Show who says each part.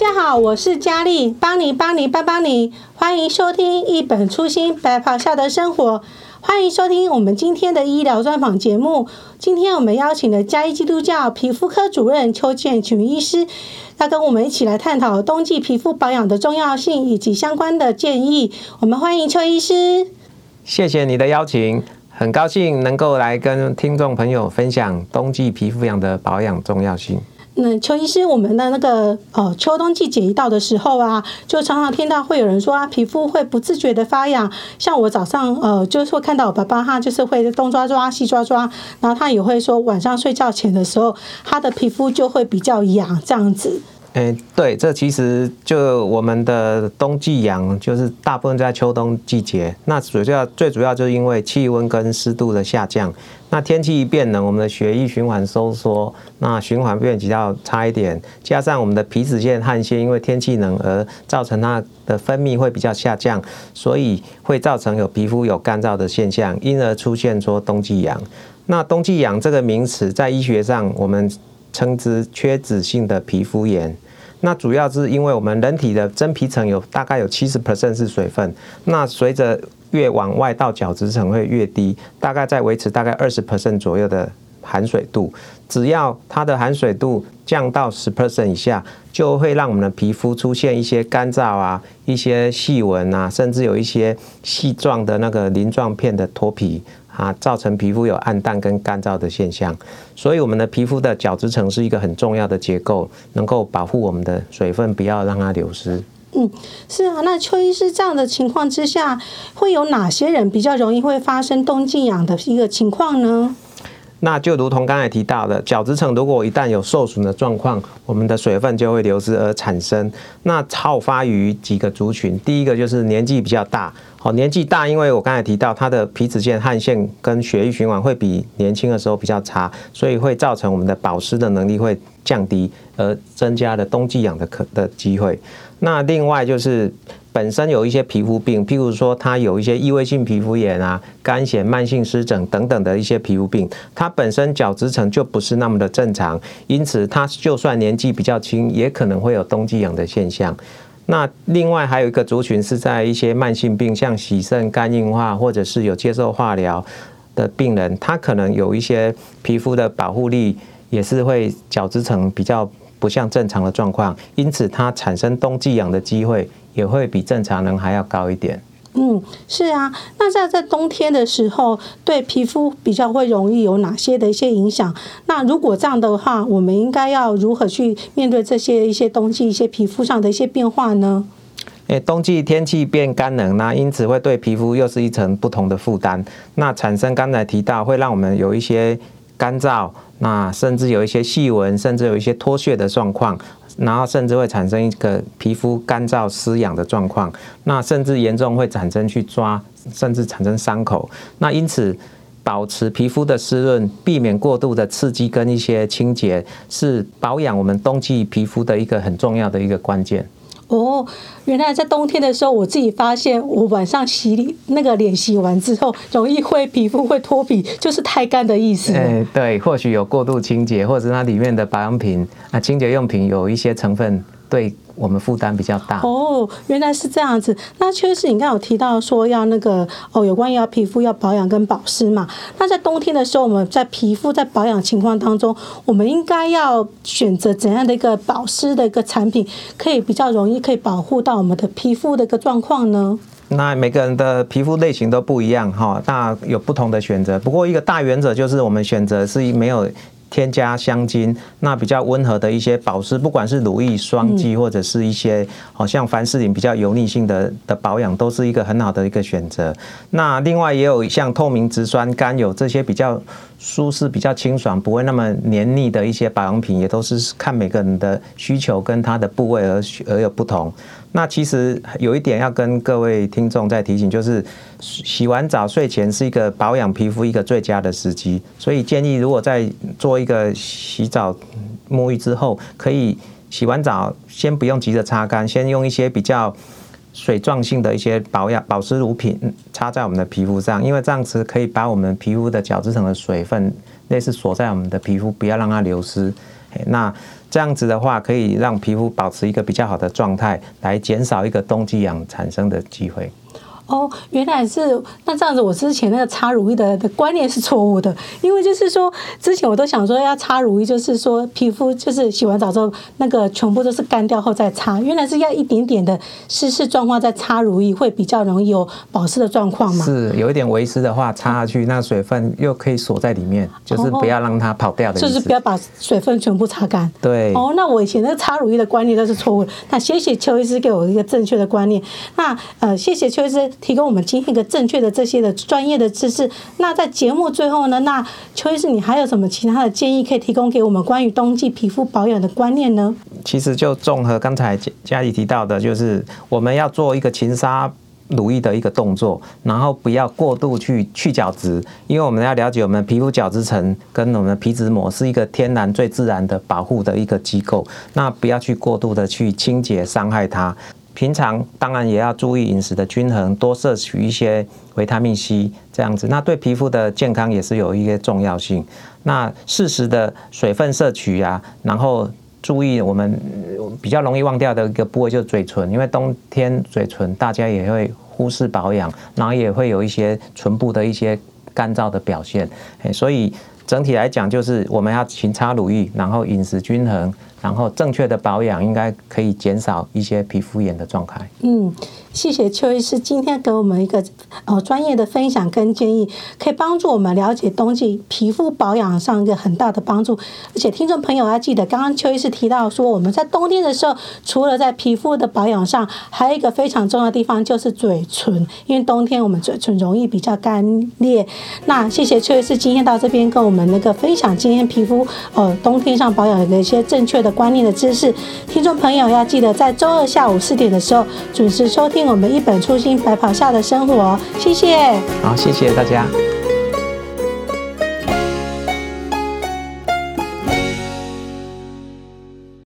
Speaker 1: 大家好，我是佳丽，帮你帮你帮帮你，欢迎收听一本初心白袍下的生活，欢迎收听我们今天的医疗专访节目。今天我们邀请了嘉义基督教皮肤科主任邱建群医师，要跟我们一起来探讨冬季皮肤保养的重要性以及相关的建议。我们欢迎邱医师。
Speaker 2: 谢谢你的邀请，很高兴能够来跟听众朋友分享冬季皮肤养的保养重要性。
Speaker 1: 那邱医师，我们的那个呃秋冬季节一到的时候啊，就常常听到会有人说啊，皮肤会不自觉的发痒。像我早上呃，就是会看到我爸爸，他就是会东抓抓西抓抓，然后他也会说晚上睡觉前的时候，他的皮肤就会比较痒这样子。
Speaker 2: 哎，对，这其实就我们的冬季痒，就是大部分在秋冬季节。那主要最主要就是因为气温跟湿度的下降。那天气一变冷，我们的血液循环收缩，那循环变比较差一点。加上我们的皮脂腺、汗腺，因为天气冷而造成它的分泌会比较下降，所以会造成有皮肤有干燥的现象，因而出现说冬季痒。那冬季痒这个名词在医学上我们。称之缺脂性的皮肤炎，那主要是因为我们人体的真皮层有大概有七十 percent 是水分，那随着越往外到角质层会越低，大概在维持大概二十 percent 左右的含水度，只要它的含水度降到十 percent 以下，就会让我们的皮肤出现一些干燥啊、一些细纹啊，甚至有一些细状的那个鳞状片的脱皮。啊，造成皮肤有暗淡跟干燥的现象，所以我们的皮肤的角质层是一个很重要的结构，能够保护我们的水分，不要让它流失。
Speaker 1: 嗯，是啊，那邱医师这样的情况之下，会有哪些人比较容易会发生冬季痒的一个情况呢？
Speaker 2: 那就如同刚才提到的，角质层如果一旦有受损的状况，我们的水分就会流失而产生。那好发于几个族群，第一个就是年纪比较大，好，年纪大，因为我刚才提到它的皮脂腺、汗腺跟血液循环会比年轻的时候比较差，所以会造成我们的保湿的能力会降低，而增加了冬季痒的可的机会。那另外就是。本身有一些皮肤病，譬如说它有一些异位性皮肤炎啊、干癬、慢性湿疹等等的一些皮肤病，它本身角质层就不是那么的正常，因此它就算年纪比较轻，也可能会有冬季痒的现象。那另外还有一个族群是在一些慢性病，像洗肾、肝硬化，或者是有接受化疗的病人，他可能有一些皮肤的保护力也是会角质层比较不像正常的状况，因此它产生冬季痒的机会。也会比正常人还要高一点。
Speaker 1: 嗯，是啊。那在在冬天的时候，对皮肤比较会容易有哪些的一些影响？那如果这样的话，我们应该要如何去面对这些一些冬季一些皮肤上的一些变化呢？
Speaker 2: 诶，冬季天气变干冷，那因此会对皮肤又是一层不同的负担。那产生刚才提到，会让我们有一些干燥，那甚至有一些细纹，甚至有一些脱屑的状况。然后甚至会产生一个皮肤干燥湿痒的状况，那甚至严重会产生去抓，甚至产生伤口。那因此，保持皮肤的湿润，避免过度的刺激跟一些清洁，是保养我们冬季皮肤的一个很重要的一个关键。
Speaker 1: 哦，原来在冬天的时候，我自己发现我晚上洗那个脸洗完之后，容易会皮肤会脱皮，就是太干的意思。
Speaker 2: 哎，对，或许有过度清洁，或者它里面的保养品啊、清洁用品有一些成分对。我们负担比较大
Speaker 1: 哦，原来是这样子。那确实，你刚刚有提到说要那个哦，有关于要皮肤要保养跟保湿嘛。那在冬天的时候，我们在皮肤在保养情况当中，我们应该要选择怎样的一个保湿的一个产品，可以比较容易可以保护到我们的皮肤的一个状况呢？
Speaker 2: 那每个人的皮肤类型都不一样哈，那有不同的选择。不过一个大原则就是，我们选择是没有。添加香精，那比较温和的一些保湿，不管是乳液、霜剂，或者是一些好像凡士林比较油腻性的的保养，都是一个很好的一个选择。那另外也有像透明质酸、甘油这些比较舒适、比较清爽、不会那么黏腻的一些保养品，也都是看每个人的需求跟它的部位而而有不同。那其实有一点要跟各位听众再提醒，就是洗完澡睡前是一个保养皮肤一个最佳的时机，所以建议如果在做一个洗澡沐浴之后，可以洗完澡先不用急着擦干，先用一些比较水状性的一些保养保湿乳品擦在我们的皮肤上，因为这样子可以把我们皮肤的角质层的水分类似锁在我们的皮肤，不要让它流失。那这样子的话，可以让皮肤保持一个比较好的状态，来减少一个冬季痒产生的机会。
Speaker 1: 哦，原来是那这样子。我之前那个擦乳液的的观念是错误的，因为就是说，之前我都想说要擦乳液，就是说皮肤就是洗完澡之后那个全部都是干掉后再擦。原来是要一点点的湿湿状况再擦乳液，会比较容易有保湿的状况嘛？
Speaker 2: 是有一点微湿的话，擦下去那水分又可以锁在里面，就是不要让它跑掉的意思。
Speaker 1: 就是不要把水分全部擦干。
Speaker 2: 对。
Speaker 1: 哦，那我以前那个擦乳液的观念都是错误的。那谢谢邱医师给我一个正确的观念。那呃，谢谢邱医师。提供我们今天一个正确的这些的专业的知识。那在节目最后呢，那邱医师，你还有什么其他的建议可以提供给我们关于冬季皮肤保养的观念呢？
Speaker 2: 其实就综合刚才佳怡提到的，就是我们要做一个勤杀乳液的一个动作，然后不要过度去去角质，因为我们要了解我们皮肤角质层跟我们的皮脂膜是一个天然最自然的保护的一个机构，那不要去过度的去清洁伤害它。平常当然也要注意饮食的均衡，多摄取一些维他命 C 这样子，那对皮肤的健康也是有一些重要性。那适时的水分摄取啊，然后注意我们比较容易忘掉的一个部位就是嘴唇，因为冬天嘴唇大家也会忽视保养，然后也会有一些唇部的一些干燥的表现。所以整体来讲就是我们要勤擦乳液，然后饮食均衡。然后正确的保养应该可以减少一些皮肤炎的状态。
Speaker 1: 嗯。谢谢邱医师今天给我们一个呃专业的分享跟建议，可以帮助我们了解冬季皮肤保养上一个很大的帮助。而且听众朋友要记得，刚刚邱医师提到说，我们在冬天的时候，除了在皮肤的保养上，还有一个非常重要的地方就是嘴唇，因为冬天我们嘴唇容易比较干裂。那谢谢邱医师今天到这边跟我们那个分享今天皮肤呃冬天上保养的一些正确的观念的知识。听众朋友要记得在周二下午四点的时候准时收听。我们一本初心白跑下的生活，谢谢。
Speaker 2: 好，谢谢大家。